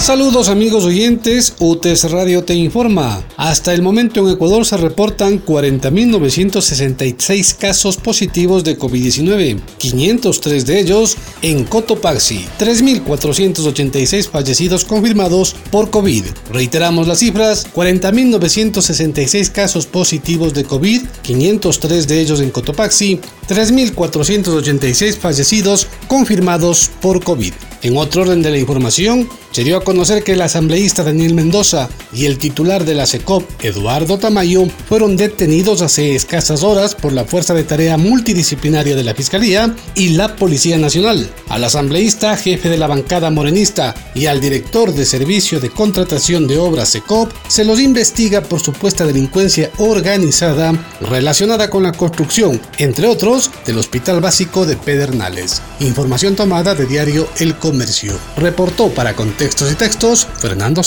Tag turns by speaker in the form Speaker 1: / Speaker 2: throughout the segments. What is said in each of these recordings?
Speaker 1: Saludos amigos oyentes, UTES Radio te informa. Hasta el momento en Ecuador se reportan 40.966 casos positivos de COVID-19, 503 de ellos en Cotopaxi, 3.486 fallecidos confirmados por COVID. Reiteramos las cifras, 40.966 casos positivos de COVID, 503 de ellos en Cotopaxi, 3.486 fallecidos confirmados por COVID. En otro orden de la información, se dio a conocer que el asambleísta Daniel Mendoza y el titular de la SECOP, Eduardo Tamayo, fueron detenidos hace escasas horas por la Fuerza de Tarea Multidisciplinaria de la Fiscalía y la Policía Nacional. Al asambleísta, jefe de la bancada morenista, y al director de Servicio de Contratación de Obras SECOP, se los investiga por supuesta delincuencia organizada relacionada con la construcción, entre otros, del Hospital Básico de Pedernales. Información tomada de diario El Comercio. Reportó para Contextos Fernando.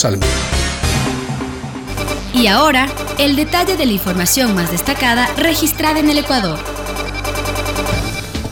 Speaker 2: Y ahora, el detalle de la información más destacada registrada en el Ecuador.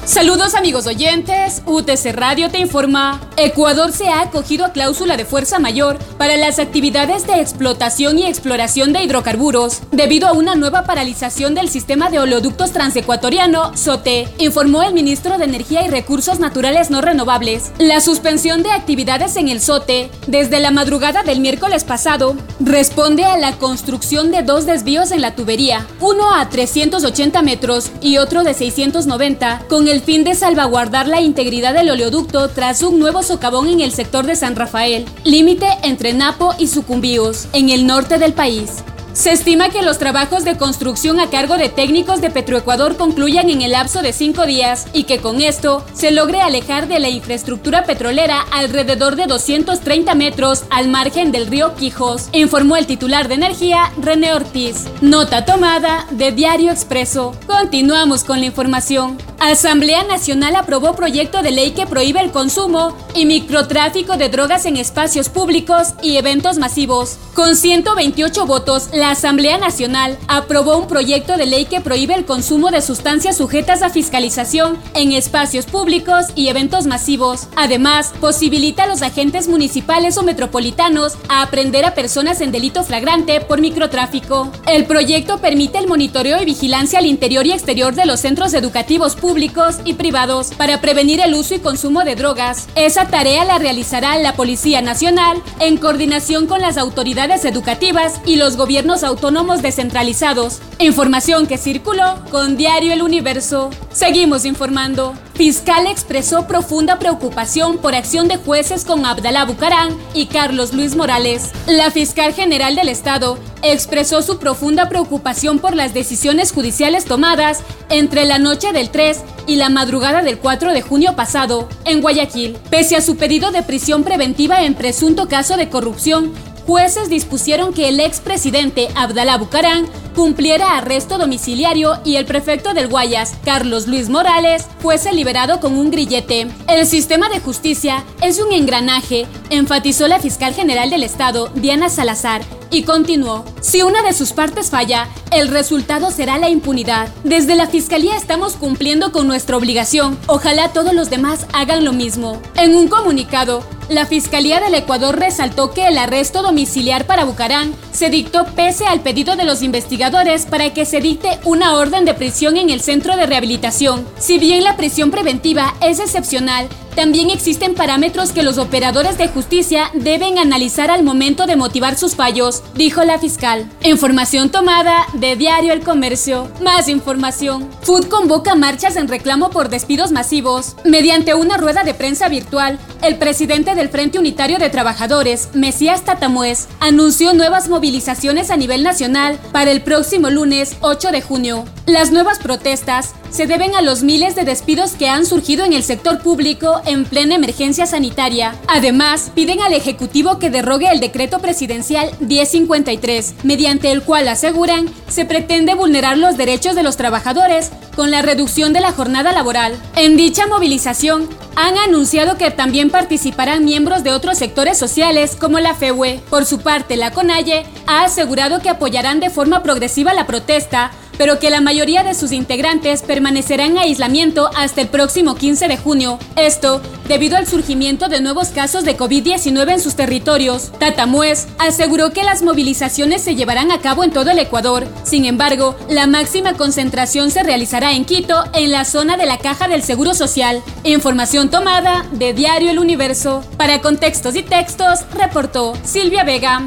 Speaker 3: Saludos amigos oyentes, UTC Radio te informa. Ecuador se ha acogido a cláusula de fuerza mayor para las actividades de explotación y exploración de hidrocarburos debido a una nueva paralización del sistema de oleoductos transecuatoriano, SOTE, informó el ministro de Energía y Recursos Naturales No Renovables. La suspensión de actividades en el SOTE desde la madrugada del miércoles pasado responde a la construcción de dos desvíos en la tubería, uno a 380 metros y otro de 690, con el fin de salvaguardar la integridad del oleoducto tras un nuevo socavón en el sector de San Rafael, límite entre Napo y Sucumbíos, en el norte del país. Se estima que los trabajos de construcción a cargo de técnicos de Petroecuador concluyan en el lapso de cinco días y que con esto se logre alejar de la infraestructura petrolera alrededor de 230 metros al margen del río Quijos, informó el titular de energía René Ortiz. Nota tomada de Diario Expreso. Continuamos con la información. Asamblea Nacional aprobó proyecto de ley que prohíbe el consumo y microtráfico de drogas en espacios públicos y eventos masivos. Con 128 votos, la Asamblea Nacional aprobó un proyecto de ley que prohíbe el consumo de sustancias sujetas a fiscalización en espacios públicos y eventos masivos. Además, posibilita a los agentes municipales o metropolitanos a aprender a personas en delito flagrante por microtráfico. El proyecto permite el monitoreo y vigilancia al interior y exterior de los centros educativos públicos públicos y privados para prevenir el uso y consumo de drogas. Esa tarea la realizará la Policía Nacional en coordinación con las autoridades educativas y los gobiernos autónomos descentralizados. Información que circuló con Diario El Universo. Seguimos informando. Fiscal expresó profunda preocupación por acción de jueces con Abdalá Bucarán y Carlos Luis Morales. La fiscal general del Estado expresó su profunda preocupación por las decisiones judiciales tomadas entre la noche del 3 y la madrugada del 4 de junio pasado en Guayaquil. Pese a su pedido de prisión preventiva en presunto caso de corrupción, jueces dispusieron que el expresidente Abdalá Bucarán cumpliera arresto domiciliario y el prefecto del Guayas, Carlos Luis Morales, fuese liberado con un grillete. El sistema de justicia es un engranaje, enfatizó la fiscal general del Estado, Diana Salazar, y continuó, si una de sus partes falla, el resultado será la impunidad. Desde la Fiscalía estamos cumpliendo con nuestra obligación. Ojalá todos los demás hagan lo mismo. En un comunicado, la Fiscalía del Ecuador resaltó que el arresto domiciliar para Bucarán se dictó pese al pedido de los investigadores para que se dicte una orden de prisión en el centro de rehabilitación. Si bien la prisión preventiva es excepcional, también existen parámetros que los operadores de justicia deben analizar al momento de motivar sus fallos, dijo la fiscal. Información tomada de Diario El Comercio. Más información. Food convoca marchas en reclamo por despidos masivos. Mediante una rueda de prensa virtual, el presidente del Frente Unitario de Trabajadores, Mesías Tatamuez, anunció nuevas movilizaciones a nivel nacional para el próximo lunes 8 de junio. Las nuevas protestas se deben a los miles de despidos que han surgido en el sector público en plena emergencia sanitaria. Además, piden al Ejecutivo que derrogue el decreto presidencial 1053, mediante el cual aseguran se pretende vulnerar los derechos de los trabajadores con la reducción de la jornada laboral. En dicha movilización, han anunciado que también participarán miembros de otros sectores sociales como la FEUE. Por su parte, la CONAIE ha asegurado que apoyarán de forma progresiva la protesta pero que la mayoría de sus integrantes permanecerán en aislamiento hasta el próximo 15 de junio. Esto debido al surgimiento de nuevos casos de COVID-19 en sus territorios. Tatamues aseguró que las movilizaciones se llevarán a cabo en todo el Ecuador. Sin embargo, la máxima concentración se realizará en Quito, en la zona de la Caja del Seguro Social. Información tomada de Diario El Universo. Para contextos y textos, reportó Silvia Vega.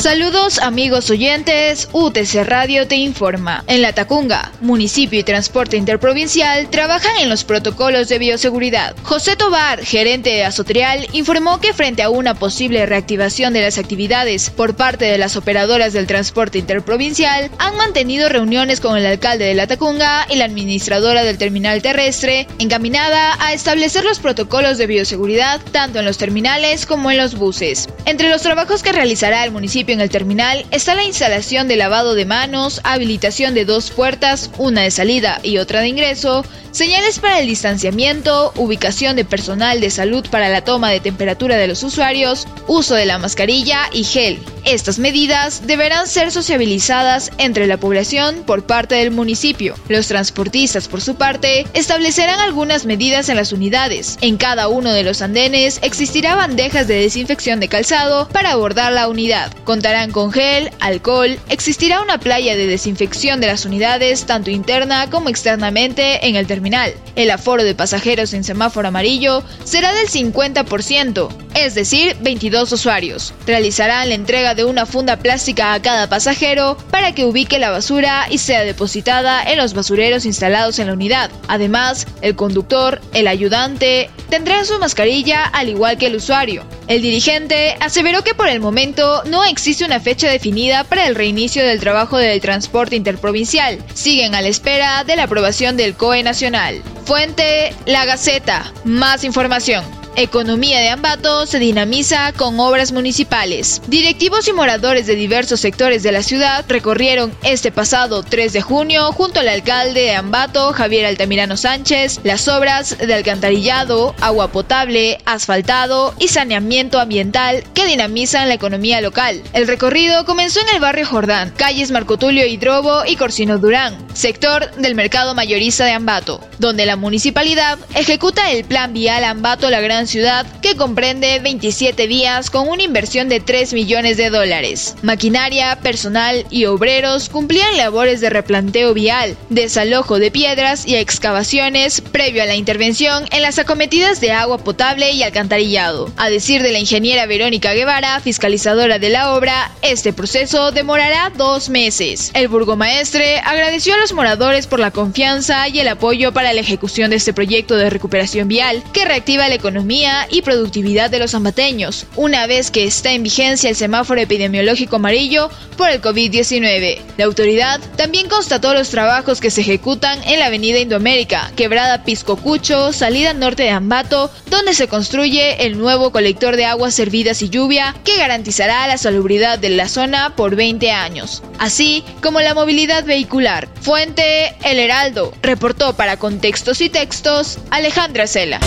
Speaker 4: Saludos amigos oyentes, UTC Radio te informa. En La Tacunga, municipio y transporte interprovincial trabajan en los protocolos de bioseguridad. José Tobar, gerente de Azotrial, informó que frente a una posible reactivación de las actividades por parte de las operadoras del transporte interprovincial, han mantenido reuniones con el alcalde de La Tacunga y la administradora del terminal terrestre, encaminada a establecer los protocolos de bioseguridad tanto en los terminales como en los buses. Entre los trabajos que realizará el municipio en el terminal está la instalación de lavado de manos, habilitación de dos puertas, una de salida y otra de ingreso, señales para el distanciamiento, ubicación de personal de salud para la toma de temperatura de los usuarios, uso de la mascarilla y gel. Estas medidas deberán ser sociabilizadas entre la población por parte del municipio. Los transportistas, por su parte, establecerán algunas medidas en las unidades. En cada uno de los andenes existirá bandejas de desinfección de calzado para abordar la unidad. Contarán con gel, alcohol, existirá una playa de desinfección de las unidades tanto interna como externamente en el terminal el aforo de pasajeros en semáforo amarillo será del 50%, es decir, 22 usuarios. Realizarán la entrega de una funda plástica a cada pasajero para que ubique la basura y sea depositada en los basureros instalados en la unidad. Además, el conductor, el ayudante, tendrán su mascarilla al igual que el usuario. El dirigente aseveró que por el momento no existe una fecha definida para el reinicio del trabajo del transporte interprovincial. Siguen a la espera de la aprobación del COE nacional. Fuente La Gaceta. Más información. Economía de Ambato se dinamiza con obras municipales. Directivos y moradores de diversos sectores de la ciudad recorrieron este pasado 3 de junio junto al alcalde de Ambato, Javier Altamirano Sánchez, las obras de alcantarillado, agua potable, asfaltado y saneamiento ambiental que dinamizan la economía local. El recorrido comenzó en el barrio Jordán, calles Marco Tulio Hidrobo y Corsino Durán, sector del mercado mayorista de Ambato, donde la municipalidad ejecuta el plan vial Ambato La Gran ciudad que comprende 27 vías con una inversión de 3 millones de dólares. Maquinaria, personal y obreros cumplían labores de replanteo vial, desalojo de piedras y excavaciones previo a la intervención en las acometidas de agua potable y alcantarillado. A decir de la ingeniera Verónica Guevara, fiscalizadora de la obra, este proceso demorará dos meses. El burgomaestre agradeció a los moradores por la confianza y el apoyo para la ejecución de este proyecto de recuperación vial que reactiva la economía y productividad de los ambateños, una vez que está en vigencia el semáforo epidemiológico amarillo por el COVID-19. La autoridad también constató los trabajos que se ejecutan en la avenida Indoamérica, quebrada Piscocucho, salida norte de Ambato, donde se construye el nuevo colector de aguas servidas y lluvia que garantizará la salubridad de la zona por 20 años, así como la movilidad vehicular. Fuente El Heraldo, reportó para Contextos y Textos Alejandra Cela.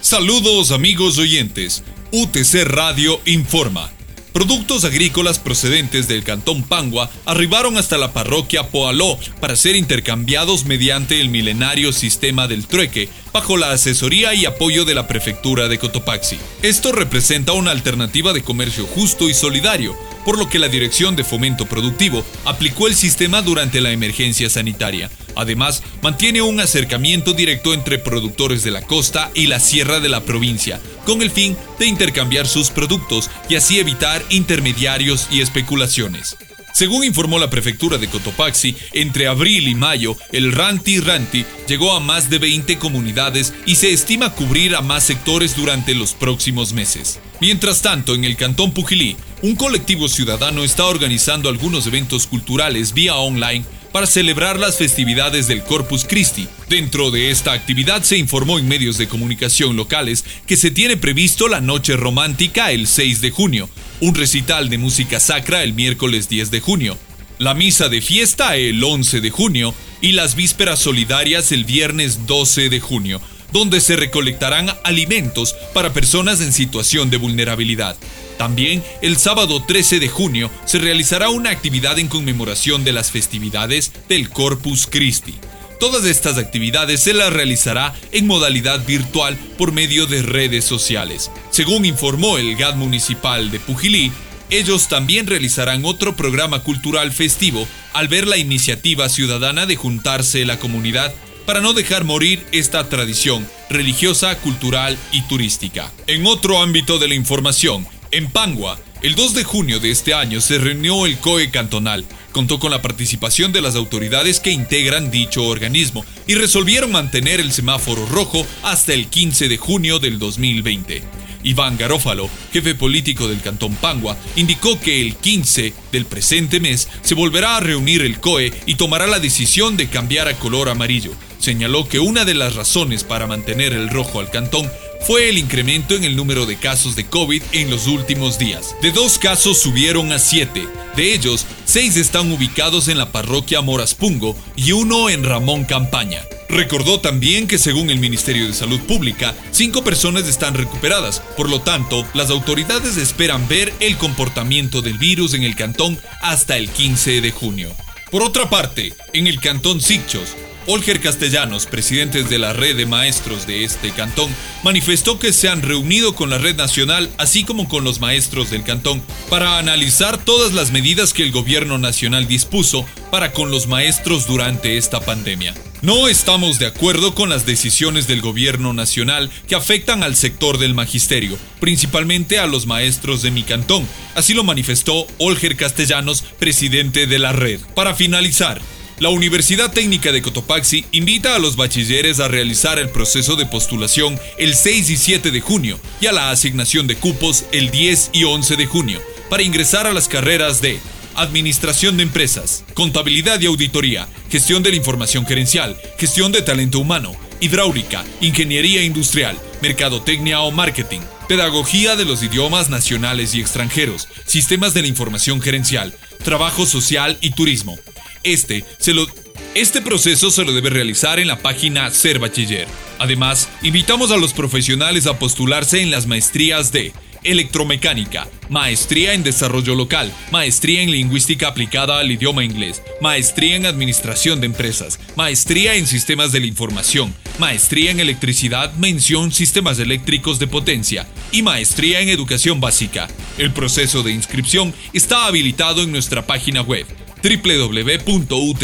Speaker 5: Saludos amigos oyentes. UTC Radio informa. Productos agrícolas procedentes del cantón Pangua arribaron hasta la parroquia Poaló para ser intercambiados mediante el milenario sistema del trueque, bajo la asesoría y apoyo de la prefectura de Cotopaxi. Esto representa una alternativa de comercio justo y solidario, por lo que la Dirección de Fomento Productivo aplicó el sistema durante la emergencia sanitaria Además, mantiene un acercamiento directo entre productores de la costa y la sierra de la provincia, con el fin de intercambiar sus productos y así evitar intermediarios y especulaciones. Según informó la prefectura de Cotopaxi, entre abril y mayo, el Ranti Ranti llegó a más de 20 comunidades y se estima cubrir a más sectores durante los próximos meses. Mientras tanto, en el Cantón Pujilí, un colectivo ciudadano está organizando algunos eventos culturales vía online para celebrar las festividades del Corpus Christi. Dentro de esta actividad se informó en medios de comunicación locales que se tiene previsto la noche romántica el 6 de junio, un recital de música sacra el miércoles 10 de junio, la misa de fiesta el 11 de junio y las vísperas solidarias el viernes 12 de junio, donde se recolectarán alimentos para personas en situación de vulnerabilidad. También el sábado 13 de junio se realizará una actividad en conmemoración de las festividades del Corpus Christi. Todas estas actividades se las realizará en modalidad virtual por medio de redes sociales. Según informó el GAD municipal de Pujilí, ellos también realizarán otro programa cultural festivo al ver la iniciativa ciudadana de juntarse la comunidad para no dejar morir esta tradición religiosa, cultural y turística. En otro ámbito de la información, en Pangua, el 2 de junio de este año se reunió el COE cantonal, contó con la participación de las autoridades que integran dicho organismo y resolvieron mantener el semáforo rojo hasta el 15 de junio del 2020. Iván Garófalo, jefe político del Cantón Pangua, indicó que el 15 del presente mes se volverá a reunir el COE y tomará la decisión de cambiar a color amarillo. Señaló que una de las razones para mantener el rojo al cantón fue el incremento en el número de casos de COVID en los últimos días. De dos casos subieron a siete. De ellos, seis están ubicados en la parroquia Moraspungo y uno en Ramón Campaña. Recordó también que según el Ministerio de Salud Pública, cinco personas están recuperadas. Por lo tanto, las autoridades esperan ver el comportamiento del virus en el cantón hasta el 15 de junio. Por otra parte, en el cantón Sicchos, Olger Castellanos, presidente de la red de maestros de este cantón, manifestó que se han reunido con la red nacional, así como con los maestros del cantón, para analizar todas las medidas que el gobierno nacional dispuso para con los maestros durante esta pandemia. No estamos de acuerdo con las decisiones del gobierno nacional que afectan al sector del magisterio, principalmente a los maestros de mi cantón. Así lo manifestó Olger Castellanos, presidente de la red. Para finalizar, la Universidad Técnica de Cotopaxi invita a los bachilleres a realizar el proceso de postulación el 6 y 7 de junio y a la asignación de cupos el 10 y 11 de junio para ingresar a las carreras de Administración de Empresas, Contabilidad y Auditoría, Gestión de la Información Gerencial, Gestión de Talento Humano, Hidráulica, Ingeniería Industrial, Mercadotecnia o Marketing, Pedagogía de los idiomas nacionales y extranjeros, Sistemas de la Información Gerencial, Trabajo Social y Turismo, este, se lo, este proceso se lo debe realizar en la página Ser Bachiller. Además, invitamos a los profesionales a postularse en las maestrías de Electromecánica, Maestría en Desarrollo Local, Maestría en Lingüística aplicada al idioma inglés, Maestría en Administración de Empresas, Maestría en Sistemas de la Información, Maestría en Electricidad, mención Sistemas Eléctricos de Potencia y Maestría en Educación Básica. El proceso de inscripción está habilitado en nuestra página web www.utc.edu.es.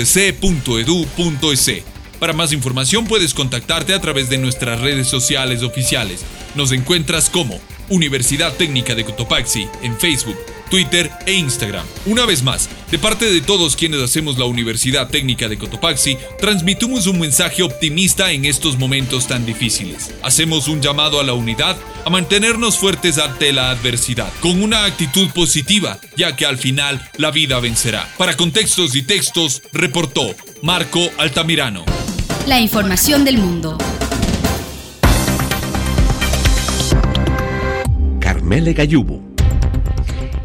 Speaker 5: Para más información puedes contactarte a través de nuestras redes sociales oficiales. Nos encuentras como Universidad Técnica de Cotopaxi en Facebook, Twitter e Instagram. Una vez más, de parte de todos quienes hacemos la Universidad Técnica de Cotopaxi, transmitimos un mensaje optimista en estos momentos tan difíciles. Hacemos un llamado a la unidad, a mantenernos fuertes ante la adversidad, con una actitud positiva, ya que al final la vida vencerá. Para contextos y textos, reportó Marco Altamirano.
Speaker 2: La información del mundo.
Speaker 6: Carmele Gayubo.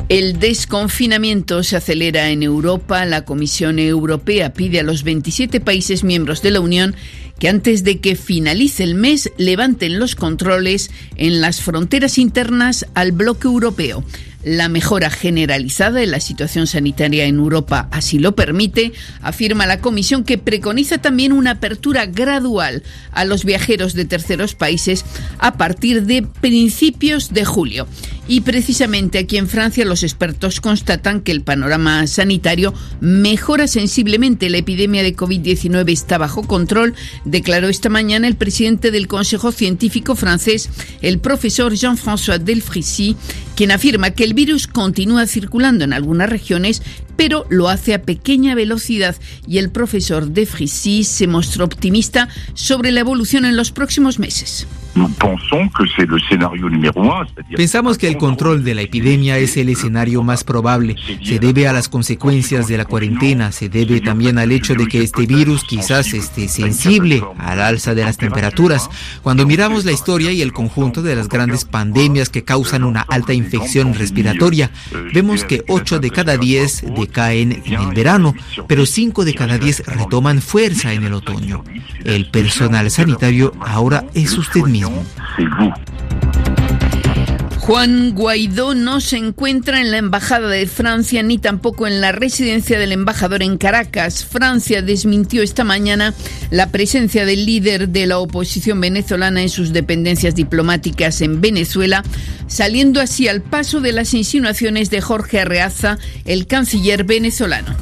Speaker 7: El desconfinamiento se acelera en Europa. La Comisión Europea pide a los 27 países miembros de la Unión que antes de que finalice el mes levanten los controles en las fronteras internas al bloque europeo. La mejora generalizada de la situación sanitaria en Europa así lo permite, afirma la Comisión que preconiza también una apertura gradual a los viajeros de terceros países a partir de principios de julio. Y precisamente aquí en Francia los expertos constatan que el panorama sanitario mejora sensiblemente. La epidemia de COVID-19 está bajo control, declaró esta mañana el presidente del Consejo Científico francés, el profesor Jean-François Delfrisy, quien afirma que el virus continúa circulando en algunas regiones, pero lo hace a pequeña velocidad y el profesor Delfrisy se mostró optimista sobre la evolución en los próximos meses.
Speaker 8: Pensamos que el control de la epidemia es el escenario más probable. Se debe a las consecuencias de la cuarentena, se debe también al hecho de que este virus quizás esté sensible al alza de las temperaturas. Cuando miramos la historia y el conjunto de las grandes pandemias que causan una alta infección respiratoria, vemos que 8 de cada 10 decaen en el verano, pero 5 de cada 10 retoman fuerza en el otoño. El personal sanitario ahora es usted mismo.
Speaker 7: Juan Guaidó no se encuentra en la Embajada de Francia ni tampoco en la residencia del embajador en Caracas. Francia desmintió esta mañana la presencia del líder de la oposición venezolana en sus dependencias diplomáticas en Venezuela, saliendo así al paso de las insinuaciones de Jorge Arreaza, el canciller venezolano.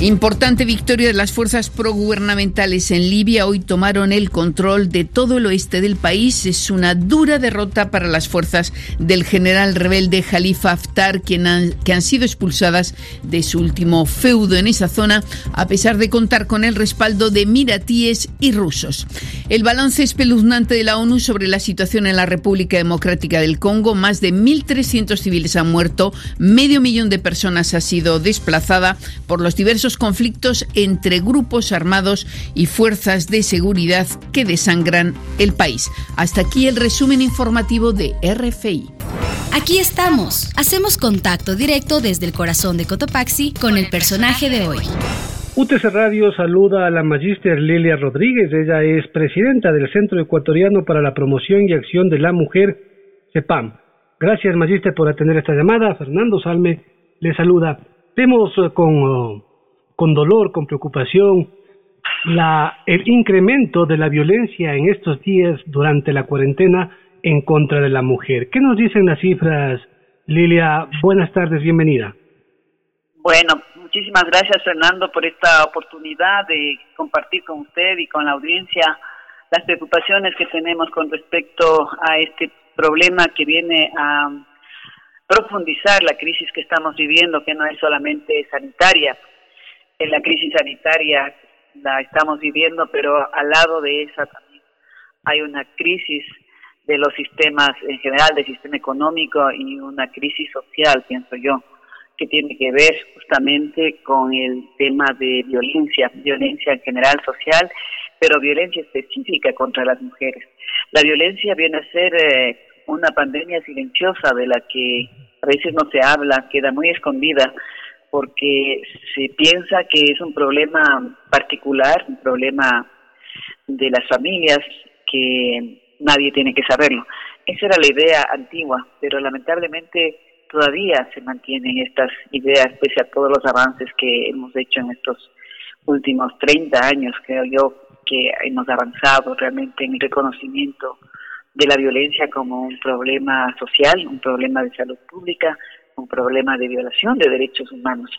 Speaker 7: Importante victoria de las fuerzas progubernamentales en Libia. Hoy tomaron el control de todo el oeste del país. Es una dura derrota para las fuerzas del general rebelde Jalifa Haftar, quien que han sido expulsadas de su último feudo en esa zona, a pesar de contar con el respaldo de miratíes y rusos. El balance espeluznante de la ONU sobre la situación en la República Democrática del Congo. Más de 1.300 civiles han muerto, medio millón de personas ha sido desplazada por los diversos conflictos entre grupos armados y fuerzas de seguridad que desangran el país. Hasta aquí el resumen informativo de RFI.
Speaker 2: Aquí estamos. Hacemos contacto directo desde el corazón de Cotopaxi con el personaje de hoy.
Speaker 1: UTC Radio saluda a la magíster Lilia Rodríguez. Ella es presidenta del Centro Ecuatoriano para la Promoción y Acción de la Mujer, CEPAM. Gracias, magíster, por atender esta llamada. Fernando Salme le saluda. Vemos eh, con oh, con dolor, con preocupación, la, el incremento de la violencia en estos días durante la cuarentena en contra de la mujer. ¿Qué nos dicen las cifras, Lilia? Buenas tardes, bienvenida.
Speaker 9: Bueno, muchísimas gracias Fernando por esta oportunidad de compartir con usted y con la audiencia las preocupaciones que tenemos con respecto a este problema que viene a profundizar la crisis que estamos viviendo, que no es solamente sanitaria, en la crisis sanitaria la estamos viviendo, pero al lado de esa también hay una crisis de los sistemas en general, del sistema económico y una crisis social, pienso yo, que tiene que ver justamente con el tema de violencia, violencia en general social, pero violencia específica contra las mujeres. La violencia viene a ser eh, una pandemia silenciosa de la que a veces no se habla, queda muy escondida, porque se piensa que es un problema particular, un problema de las familias que nadie tiene que saberlo. Esa era la idea antigua, pero lamentablemente todavía se mantienen estas ideas pese a todos los avances que hemos hecho en estos últimos 30 años, creo yo, que hemos avanzado realmente en el reconocimiento de la violencia como un problema social, un problema de salud pública, un problema de violación de derechos humanos.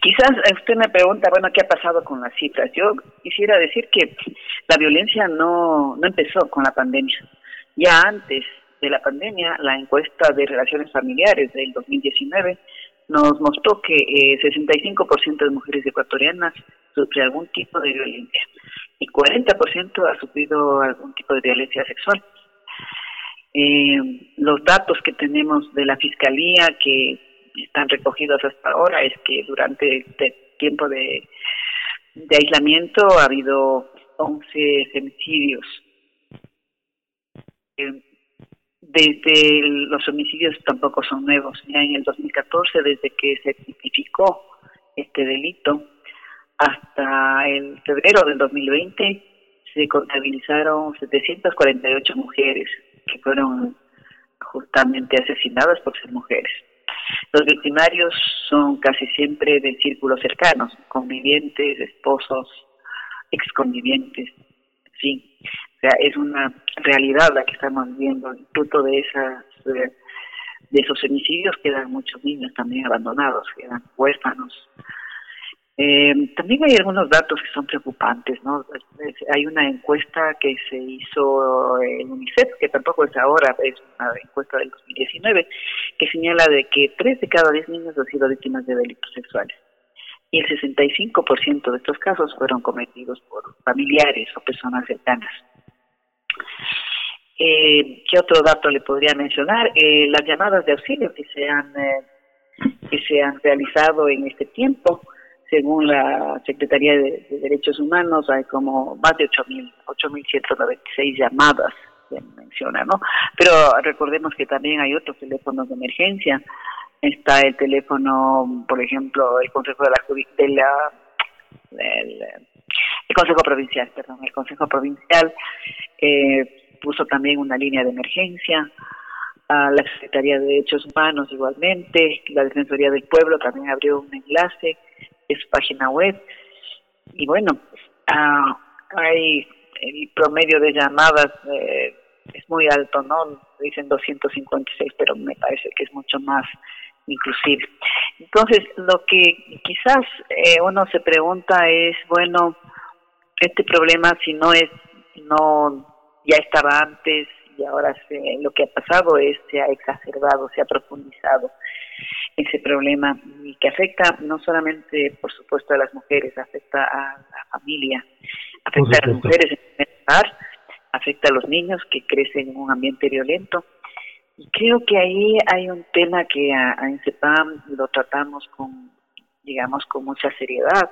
Speaker 9: Quizás usted me pregunta, bueno, ¿qué ha pasado con las cifras? Yo quisiera decir que la violencia no, no empezó con la pandemia. Ya antes de la pandemia, la encuesta de relaciones familiares del 2019 nos mostró que eh, 65% de mujeres ecuatorianas sufren algún tipo de violencia y 40% ha sufrido algún tipo de violencia sexual. Eh, los datos que tenemos de la Fiscalía que están recogidos hasta ahora es que durante este tiempo de, aislamiento ha habido 11 femicidios. Eh, desde los homicidios tampoco son nuevos. Ya en el 2014, desde que se tipificó este delito, hasta el febrero del 2020 se contabilizaron 748 mujeres que fueron justamente asesinadas por ser mujeres. Los victimarios son casi siempre del círculo cercano, convivientes, esposos, exconvivientes, sí. O sea, es una realidad la que estamos viendo. Fruto de esas de esos homicidios quedan muchos niños también abandonados, quedan huérfanos, eh, también hay algunos datos que son preocupantes, ¿no? Hay una encuesta que se hizo en UNICEF, que tampoco es ahora, es una encuesta del 2019, que señala de que 3 de cada 10 niños han sido víctimas de delitos sexuales. Y el 65% de estos casos fueron cometidos por familiares o personas cercanas. Eh, ¿Qué otro dato le podría mencionar? Eh, las llamadas de auxilio que se han eh, que se han realizado en este tiempo, según la Secretaría de, Derechos Humanos, hay como más de 8.000, 8.196 llamadas, se menciona, ¿no? Pero recordemos que también hay otros teléfonos de emergencia. Está el teléfono, por ejemplo, el Consejo de la, de la el Consejo Provincial, perdón, el Consejo Provincial eh, puso también una línea de emergencia, a la Secretaría de Derechos Humanos igualmente, la Defensoría del Pueblo también abrió un enlace en su página web y bueno, ah, hay el promedio de llamadas eh, es muy alto, ¿no? Dicen 256, pero me parece que es mucho más inclusive. Entonces, lo que quizás eh, uno se pregunta es, bueno, este problema si no es, no ya estaba antes y ahora se, lo que ha pasado es se ha exacerbado, se ha profundizado ese problema y que afecta no solamente, por supuesto, a las mujeres, afecta a la familia, afecta a las mujeres en primer lugar, afecta a los niños que crecen en un ambiente violento. Y creo que ahí hay un tema que a, a INCEPAM lo tratamos con, digamos, con mucha seriedad,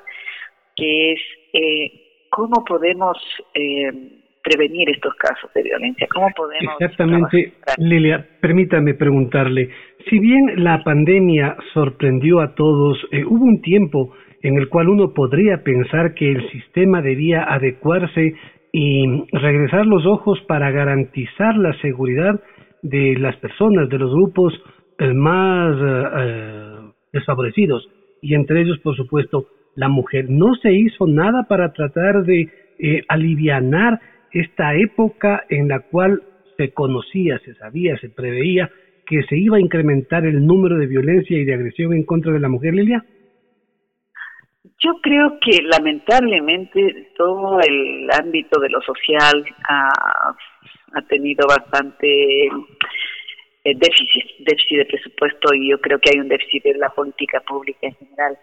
Speaker 9: que es eh, cómo podemos eh, prevenir estos casos de violencia, cómo podemos...
Speaker 1: Exactamente, Lilia, permítame preguntarle, si bien la pandemia sorprendió a todos, eh, hubo un tiempo en el cual uno podría pensar que el sistema debía adecuarse y regresar los ojos para garantizar la seguridad de las personas, de los grupos eh, más eh, eh, desfavorecidos, y entre ellos, por supuesto, la mujer. No se hizo nada para tratar de eh, alivianar esta época en la cual se conocía, se sabía, se preveía que se iba a incrementar el número de violencia y de agresión en contra de la mujer, Lilia?
Speaker 9: Yo creo que lamentablemente todo el ámbito de lo social ha ha tenido bastante eh, déficit, déficit de presupuesto y yo creo que hay un déficit de la política pública en general.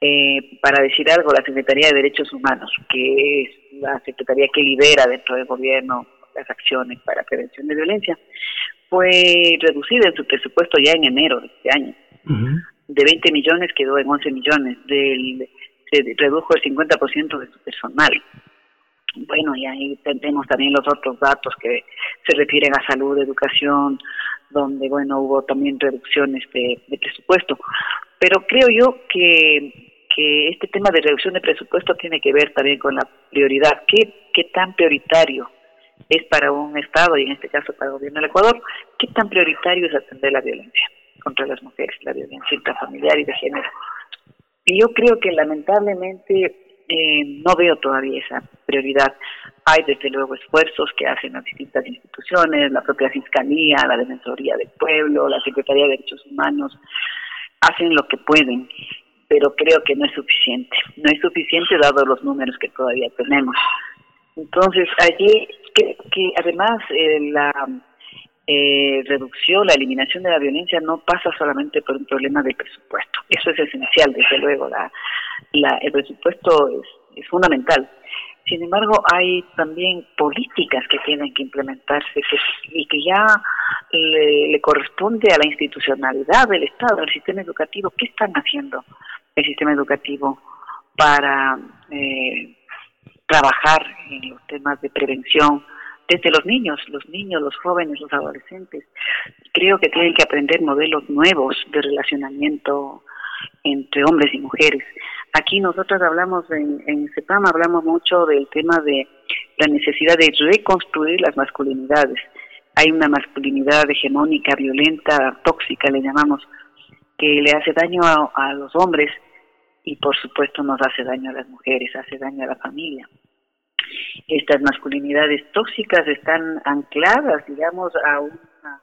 Speaker 9: Eh, para decir algo, la Secretaría de Derechos Humanos, que es la Secretaría que lidera dentro del gobierno las acciones para prevención de violencia, fue reducida en su presupuesto ya en enero de este año. De 20 millones quedó en 11 millones, del, se redujo el 50% de su personal. Bueno, y ahí tenemos también los otros datos que se refieren a salud, educación, donde, bueno, hubo también reducciones de, presupuesto. Pero creo yo que, que este tema de reducción de presupuesto tiene que ver también con la prioridad. ¿Qué, qué tan prioritario es para un Estado, y en este caso para el gobierno del Ecuador, qué tan prioritario es atender la violencia contra las mujeres, la violencia intrafamiliar y de género? Y yo creo que lamentablemente eh, no veo todavía esa prioridad. Hay desde luego esfuerzos que hacen las distintas instituciones, la propia Fiscalía, la Defensoría del Pueblo, la Secretaría de Derechos Humanos, hacen lo que pueden, pero creo que no es suficiente. No es suficiente dado los números que todavía tenemos. Entonces, allí que, que además eh, la eh, reducción, la eliminación de la violencia no pasa solamente por un problema de presupuesto. Eso es esencial, desde luego. La, la, el presupuesto es, es fundamental. Sin embargo, hay también políticas que tienen que implementarse y que ya le, corresponde a la institucionalidad del Estado, al sistema educativo. ¿Qué están haciendo el sistema educativo para eh, trabajar en los temas de prevención desde los niños, los niños, los jóvenes, los adolescentes? Creo que tienen que aprender modelos nuevos de relacionamiento entre hombres y mujeres. Aquí nosotros hablamos en, en CEPAM, hablamos mucho del tema de la necesidad de reconstruir las masculinidades. Hay una masculinidad hegemónica, violenta, tóxica, le llamamos, que le hace daño a, los hombres y por supuesto nos hace daño a las mujeres, hace daño a la familia. Estas masculinidades tóxicas están ancladas, digamos, a una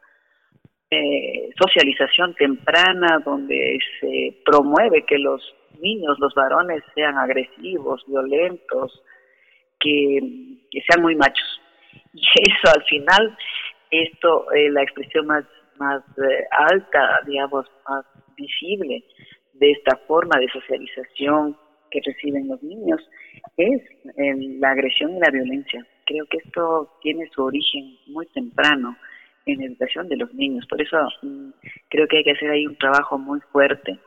Speaker 9: eh, socialización temprana donde se promueve que los niños, los varones sean agresivos, violentos, que, sean muy machos. Y eso al final, esto, eh, la expresión más, más eh, alta, digamos, más visible de esta forma de socialización que reciben los niños es la agresión y la violencia. Creo que esto tiene su origen muy temprano en la educación de los niños. Por eso mm, creo que hay que hacer ahí un trabajo muy fuerte,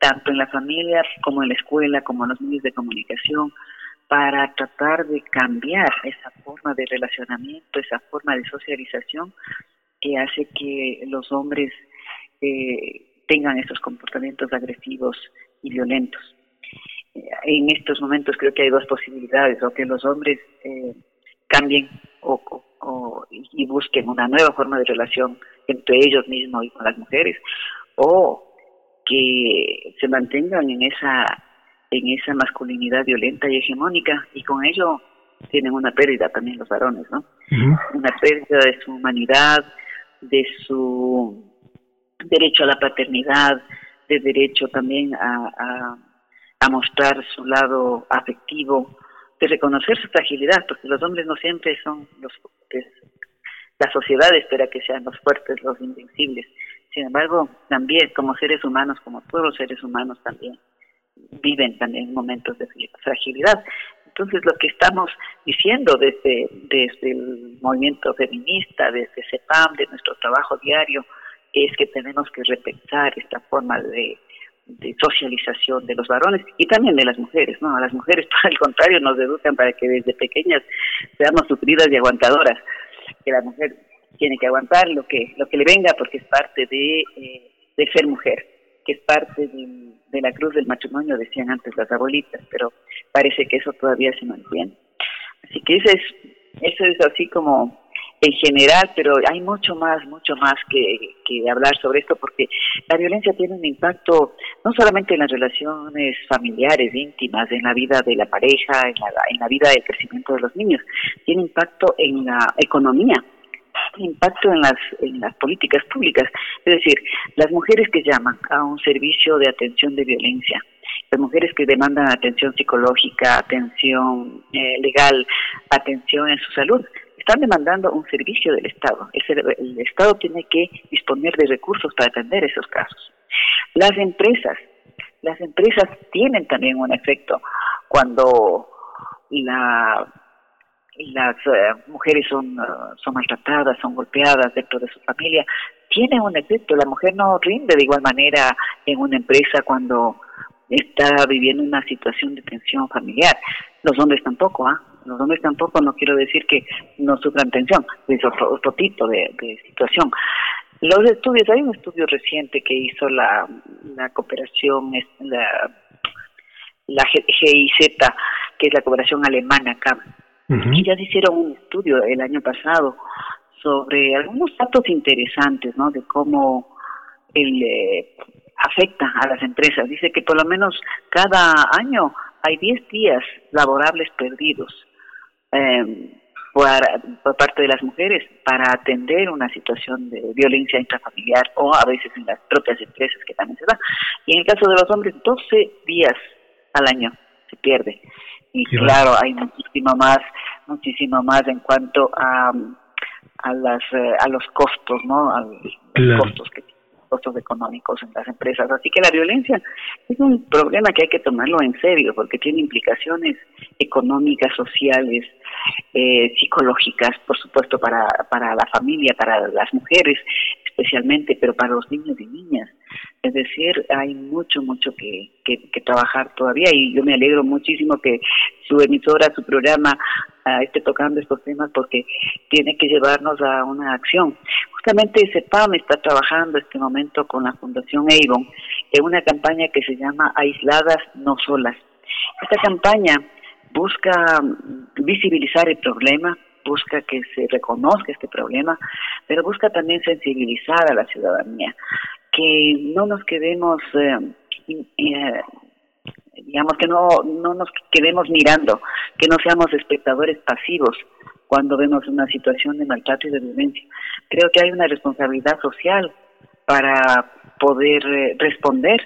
Speaker 9: tanto en la familia como en la escuela, como en los medios de comunicación, para tratar de cambiar esa forma de relacionamiento, esa forma de socialización que hace que los hombres eh, tengan esos comportamientos agresivos y violentos. Eh, en estos momentos creo que hay dos posibilidades, o que los hombres eh, cambien y busquen una nueva forma de relación entre ellos mismos y con las mujeres, o que se mantengan en esa en esa masculinidad violenta y hegemónica y con ello tienen una pérdida también los varones, ¿no? Una pérdida de su humanidad, de su derecho a la paternidad, de derecho también a, a, mostrar su lado afectivo, de reconocer su fragilidad, porque los hombres no siempre son los fuertes. La sociedad espera que sean los fuertes, los invencibles. Sin embargo, también como seres humanos, como todos los seres humanos también, viven también momentos de fragilidad. Entonces, lo que estamos diciendo desde, desde el movimiento feminista, desde CEPAM, de nuestro trabajo diario, es que tenemos que repensar esta forma de, socialización de los varones y también de las mujeres, ¿no? A las mujeres, por el contrario, nos educan para que desde pequeñas seamos sufridas y aguantadoras, que la mujer tiene que aguantar lo que lo que le venga porque es parte de, eh, de ser mujer, que es parte de, la cruz del matrimonio, decían antes las abuelitas, pero parece que eso todavía se mantiene. Así que eso es, eso es así como en general, pero hay mucho más, mucho más que, hablar sobre esto porque la violencia tiene un impacto no solamente en las relaciones familiares, íntimas, en la vida de la pareja, en la vida del crecimiento de los niños, tiene impacto en la economía, impacto en las, en las políticas públicas. Es decir, las mujeres que llaman a un servicio de atención de violencia, las mujeres que demandan atención psicológica, atención eh, legal, atención en su salud, están demandando un servicio del Estado. El, Estado tiene que disponer de recursos para atender esos casos. Las empresas, las empresas tienen también un efecto cuando la las eh, mujeres son, uh, son maltratadas, son golpeadas dentro de su familia, tiene un efecto. La mujer no rinde de igual manera en una empresa cuando está viviendo una situación de tensión familiar. Los hombres tampoco, ¿ah? Los hombres tampoco, no quiero decir que no sufran tensión, es otro, tipo de, situación. Los estudios, hay un estudio reciente que hizo la, la cooperación, la, la GIZ, que es la cooperación alemana acá, y ya hicieron un estudio el año pasado sobre algunos datos interesantes, ¿no? De cómo el, eh, afecta a las empresas. Dice que por lo menos cada año hay 10 días laborables perdidos eh, por, por, parte de las mujeres para atender una situación de violencia intrafamiliar o a veces en las propias empresas que también se da. Y en el caso de los hombres, 12 días al año se pierde. Y claro, hay muchísimo más, muchísimo más en cuanto a, a las eh, a los costos, ¿no? A los costos que costos económicos en las empresas. Así que la violencia es un problema que hay que tomarlo en serio porque tiene implicaciones económicas, sociales, eh, psicológicas, por supuesto, para, para la familia, para las mujeres especialmente, pero para los niños y niñas. Es decir, hay mucho, mucho que, que, trabajar todavía y yo me alegro muchísimo que su emisora, su programa uh, esté tocando estos temas porque tiene que llevarnos a una acción. Justamente CEPAM está trabajando este momento con la Fundación Avon en una campaña que se llama Aisladas No Solas. Esta campaña busca visibilizar el problema, busca que se reconozca este problema, pero busca también sensibilizar a la ciudadanía que no nos quedemos, eh, eh, digamos que no, no nos quedemos mirando, que no seamos espectadores pasivos cuando vemos una situación de maltrato y de violencia. Creo que hay una responsabilidad social para poder eh, responder.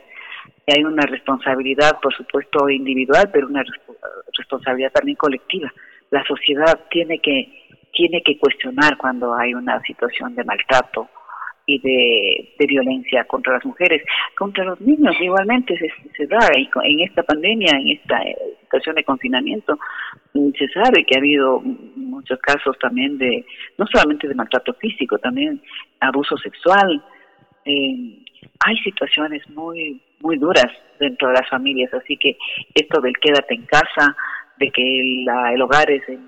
Speaker 9: Hay una responsabilidad, por supuesto, individual, pero una responsabilidad también colectiva. La sociedad tiene que tiene que cuestionar cuando hay una situación de maltrato y de, violencia contra las mujeres, contra los niños igualmente se, da en esta pandemia, en esta eh, situación de confinamiento, mm, se sabe que ha habido muchos casos también de, no solamente de maltrato físico, también abuso sexual. Eh, hay situaciones muy muy duras dentro de las familias, así que esto del quédate en casa, de que el hogar es el,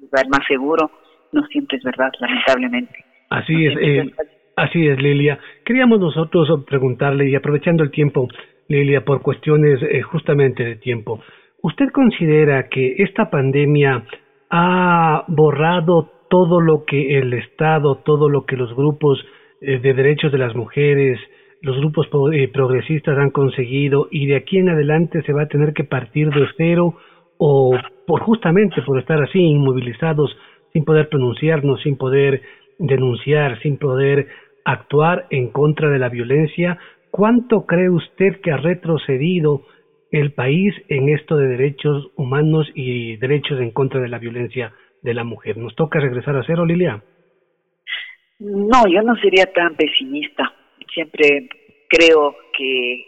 Speaker 9: lugar más seguro, no siempre es verdad, lamentablemente.
Speaker 1: Así es, eh, así es, Lilia. Queríamos nosotros preguntarle, y aprovechando el tiempo, Lilia, por cuestiones eh, justamente de tiempo, ¿usted considera que esta pandemia ha borrado todo lo que el Estado, todo lo que los grupos eh, de derechos de las mujeres, los grupos eh, progresistas han conseguido y de aquí en adelante se va a tener que partir de cero o por justamente por estar así inmovilizados sin poder pronunciarnos, sin poder denunciar, sin poder actuar en contra de la violencia, ¿cuánto cree usted que ha retrocedido el país en esto de derechos humanos y derechos en contra de la violencia de la mujer? ¿Nos toca regresar a cero, Lilia?
Speaker 9: No, yo no sería tan pesimista siempre creo que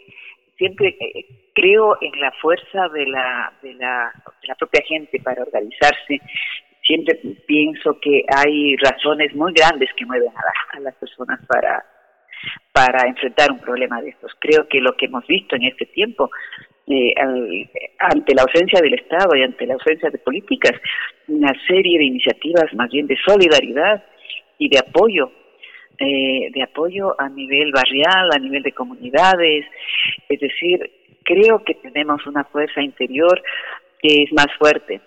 Speaker 9: siempre eh, creo en la fuerza de la, de la, de la propia gente para organizarse. Siempre pienso que hay razones muy grandes que mueven a, las personas para, para enfrentar un problema de estos. Creo que lo que hemos visto en este tiempo, eh, ante la ausencia del Estado y ante la ausencia de políticas, una serie de iniciativas más bien de solidaridad y de apoyo eh, de apoyo a nivel barrial, a nivel de comunidades, es decir, creo que tenemos una fuerza interior que es más fuerte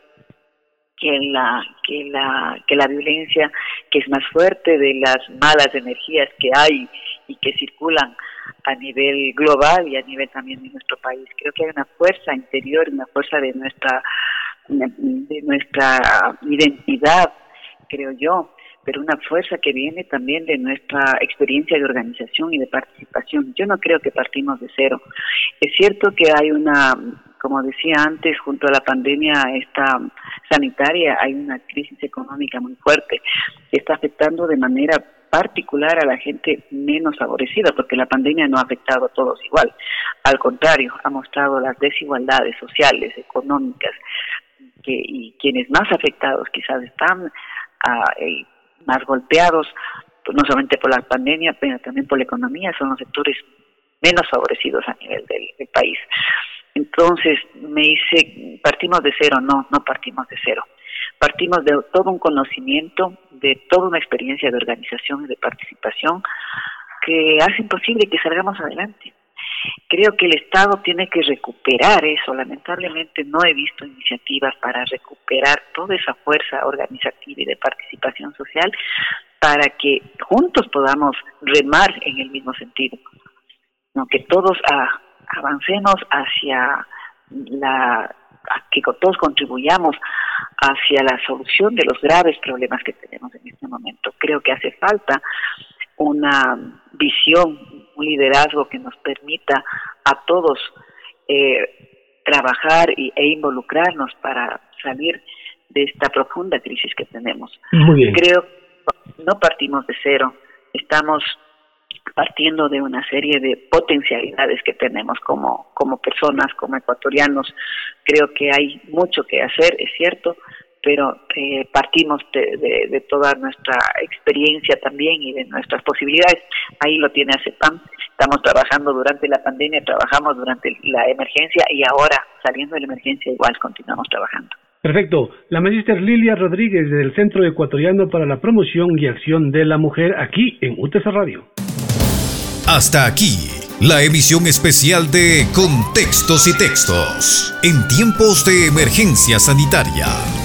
Speaker 9: que la que la que la violencia que es más fuerte de las malas energías que hay y que circulan a nivel global y a nivel también de nuestro país. Creo que hay una fuerza interior una fuerza de nuestra de nuestra identidad creo yo pero una fuerza que viene también de nuestra experiencia de organización y de participación. Yo no creo que partimos de cero. Es cierto que hay una, como decía antes, junto a la pandemia esta sanitaria, hay una crisis económica muy fuerte que está afectando de manera particular a la gente menos favorecida, porque la pandemia no ha afectado a todos igual. Al contrario, ha mostrado las desigualdades sociales, económicas, que, y quienes más afectados quizás están eh, más golpeados, pues no solamente por la pandemia, pero también por la economía, son los sectores menos favorecidos a nivel del, país. Entonces me dice, partimos de cero, no, no partimos de cero. Partimos de todo un conocimiento, de toda una experiencia de organización y de participación que hacen posible que salgamos adelante. Creo que el Estado tiene que recuperar eso. Lamentablemente no he visto iniciativas para recuperar toda esa fuerza organizativa y de participación social para que juntos podamos remar en el mismo sentido. ¿no? Que todos avancemos hacia la que todos contribuyamos hacia la solución de los graves problemas que tenemos en este momento. Creo que hace falta una visión, un liderazgo que nos permita a todos eh, trabajar y, e involucrarnos para salir de esta profunda crisis que tenemos. Creo no partimos de cero, estamos partiendo de una serie de potencialidades que tenemos como, como personas, como ecuatorianos. Creo que hay mucho que hacer, es cierto, pero eh, partimos de, toda nuestra experiencia también y de nuestras posibilidades. Ahí lo tiene ACEPAM. Estamos trabajando durante la pandemia, trabajamos durante la emergencia y ahora, saliendo de la emergencia, igual continuamos trabajando.
Speaker 1: Perfecto. La magíster Lilia Rodríguez del Centro Ecuatoriano para la Promoción y Acción de la Mujer, aquí en UTC Radio.
Speaker 6: Hasta aquí, la emisión especial de Contextos y Textos, en tiempos de emergencia sanitaria